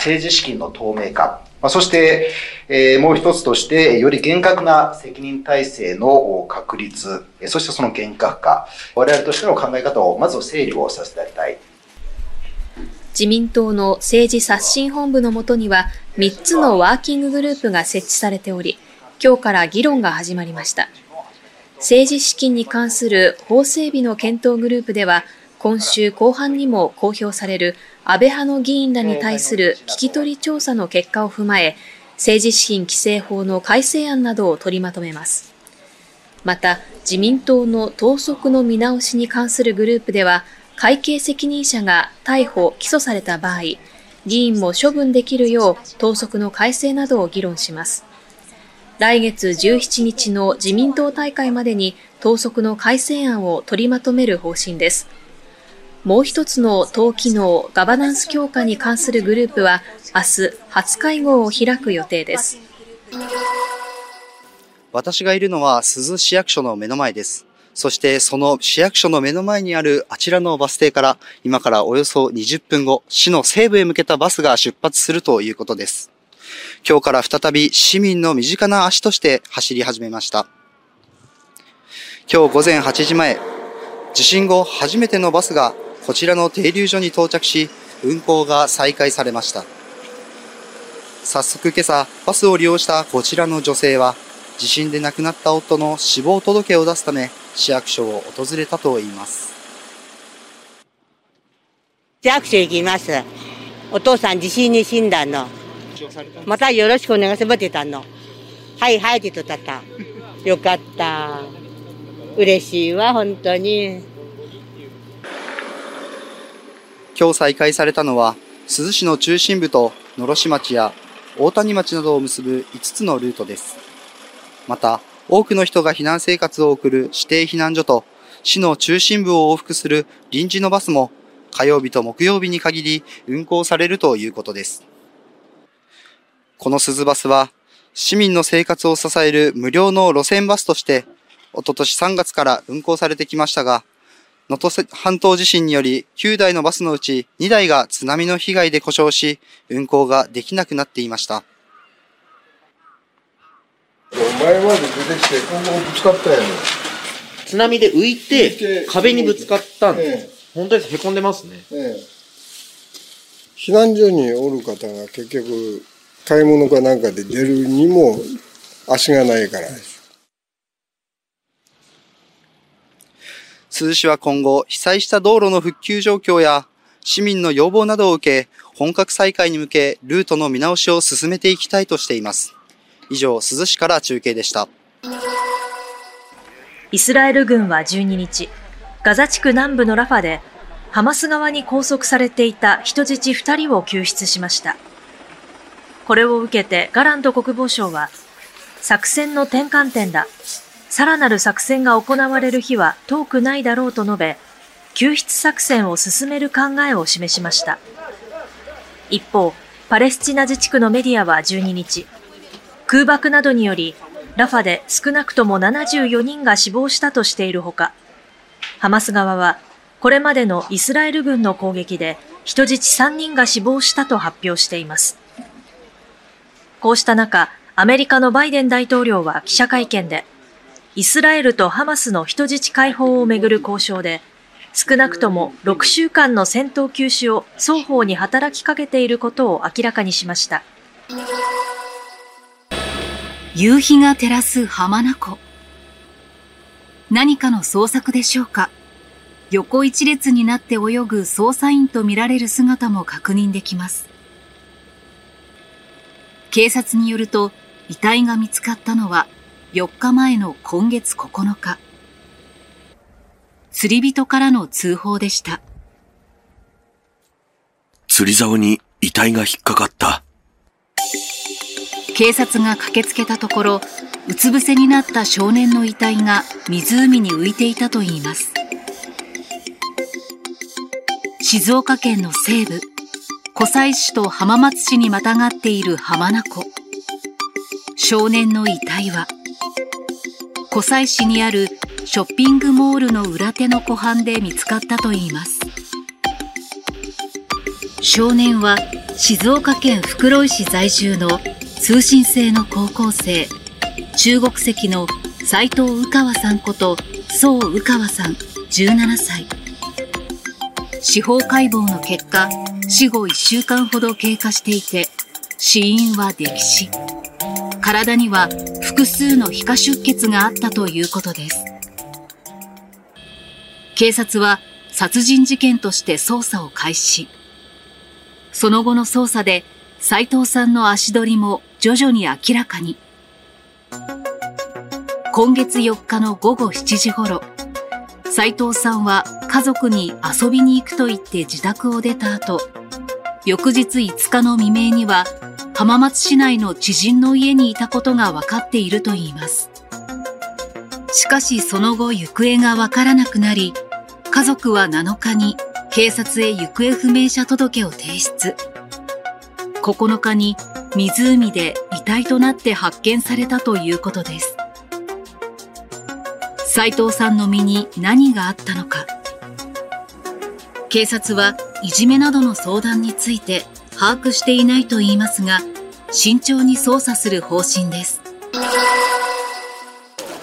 政治資金の透明化、ま、そして、え、もう一つとして、より厳格な責任体制の確立、そしてその厳格化、我々としての考え方をまず整理をさせていただきたい。自民党の政治刷新本部のもとには、3つのワーキンググループが設置されており、今日から議論が始まりました。政治資金に関する法整備の検討グループでは、今週後半にも公表される安倍派の議員らに対する聞き取り調査の結果を踏まえ、政治資金規正法の改正案などを取りまとめます。また、自民党の党則の見直しに関するグループでは、会計責任者が逮捕・起訴された場合、議員も処分できるよう党則の改正などを議論します。来月17日の自民党大会までに党則の改正案を取りまとめる方針です。もう一つの党機能ガバナンス強化に関するグループは明日初会合を開く予定です。私がいるのは珠洲市役所の目の前です。そしてその市役所の目の前にあるあちらのバス停から今からおよそ20分後、市の西部へ向けたバスが出発するということです。今日から再び市民の身近な足として走り始めました。今日午前8時前、地震後初めてのバスがこちらの停留所に到着し、運行が再開されました。早速今朝、バスを利用したこちらの女性は、地震で亡くなった夫の死亡届を出すため、市役所を訪れたといいます。市役所行きます。お父さん地震に死んだの。またよろしくお願いしますたの。はいはいって言った。よかった。嬉しいわ、本当に。今日再開されたのは、珠洲市の中心部と野呂市町や大谷町などを結ぶ5つのルートです。また、多くの人が避難生活を送る指定避難所と、市の中心部を往復する臨時のバスも、火曜日と木曜日に限り運行されるということです。この鈴バスは、市民の生活を支える無料の路線バスとして、おととし3月から運行されてきましたが、能登半島地震により9台のバスのうち2台が津波の被害で故障し、運行ができなくなっていました。前まで出てきて、今後ぶつかったよね。津波で浮いて、壁にぶつかったんです。本当です、へこんでますね。ええ。避難所におる方が結局、買い物かなんかで出るにも足がないからです。珠洲市は今後、被災した道路の復旧状況や市民の要望などを受け、本格再開に向けルートの見直しを進めていきたいとしています。以上、珠洲市から中継でした。イスラエル軍は12日、ガザ地区南部のラファで、ハマス側に拘束されていた人質2人を救出しました。これを受けてガラント国防相は、作戦の転換点だ。さらなる作戦が行われる日は遠くないだろうと述べ、救出作戦を進める考えを示しました。一方、パレスチナ自治区のメディアは12日、空爆などにより、ラファで少なくとも74人が死亡したとしているほか、ハマス側は、これまでのイスラエル軍の攻撃で人質3人が死亡したと発表しています。こうした中、アメリカのバイデン大統領は記者会見で、イスラエルとハマスの人質解放をめぐる交渉で、少なくとも6週間の戦闘休止を双方に働きかけていることを明らかにしました。夕日が照らす浜名湖。何かの捜索でしょうか横一列になって泳ぐ捜査員とみられる姿も確認できます。警察によると、遺体が見つかったのは4日前の今月9日。釣り人からの通報でした。釣り竿に遺体が引っかかった。警察が駆けつけたところ、うつ伏せになった少年の遺体が湖に浮いていたといいます。静岡県の西部、湖西市と浜松市にまたがっている浜名湖。少年の遺体は、湖西市にあるショッピングモールの裏手の湖畔で見つかったといいます。少年は静岡県袋井市在住の通信制の高校生、中国籍の斎藤宇川さんこと宋宇川さん17歳。司法解剖の結果、死後1週間ほど経過していて、死因は溺死。体には複数の皮下出血があったということです。警察は殺人事件として捜査を開始。その後の捜査で斉藤さんの足取りも徐々に明らかに。今月4日の午後7時頃、斉藤さんは家族に遊びに行くと言って自宅を出た後、翌日5日の未明には浜松市内の知人の家にいたことが分かっているといいます。しかしその後行方が分からなくなり、家族は7日に警察へ行方不明者届を提出。9日に湖で遺体となって発見されたということです。斉藤さんの身に何があったのか。警察はいじめなどの相談について把握していないと言いますが、慎重に捜査する方針です。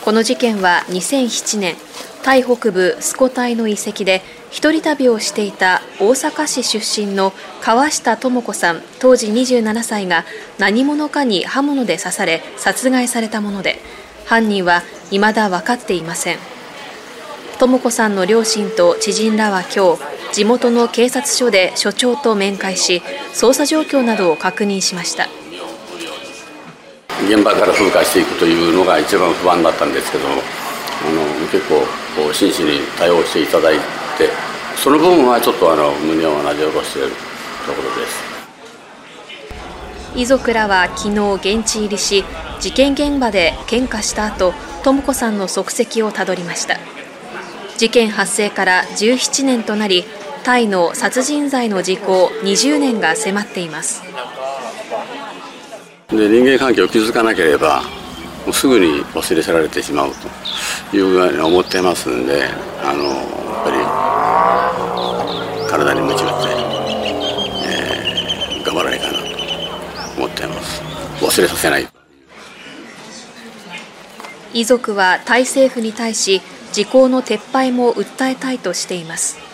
この事件は2007年、タイ北部スコタイの遺跡で一人旅をしていた大阪市出身の川下智子さん当時27歳が何者かに刃物で刺され殺害されたもので犯人は未だ分かっていません智子さんの両親と知人らは今日地元の警察署で署長と面会し捜査状況などを確認しました。現場から風化していくというのが一番不安だったんですけどあの結構真摯に対応していただいてその部分はちょっとあの胸をなで下ろしているところです。遺族らは昨日現地入りし事件現場で献花した後智子さんの足跡をたどりました。事件発生から17年となりタイの殺人罪の時効20年が迫っています。で人間関係を築かなければもうすぐに忘れ去られてしまうというふうに思ってますんであのやっぱり体に鞭打って、えー、頑張らないかなと思っています。忘れさせない。遺族はタイ政府に対し時効の撤廃も訴えたいとしています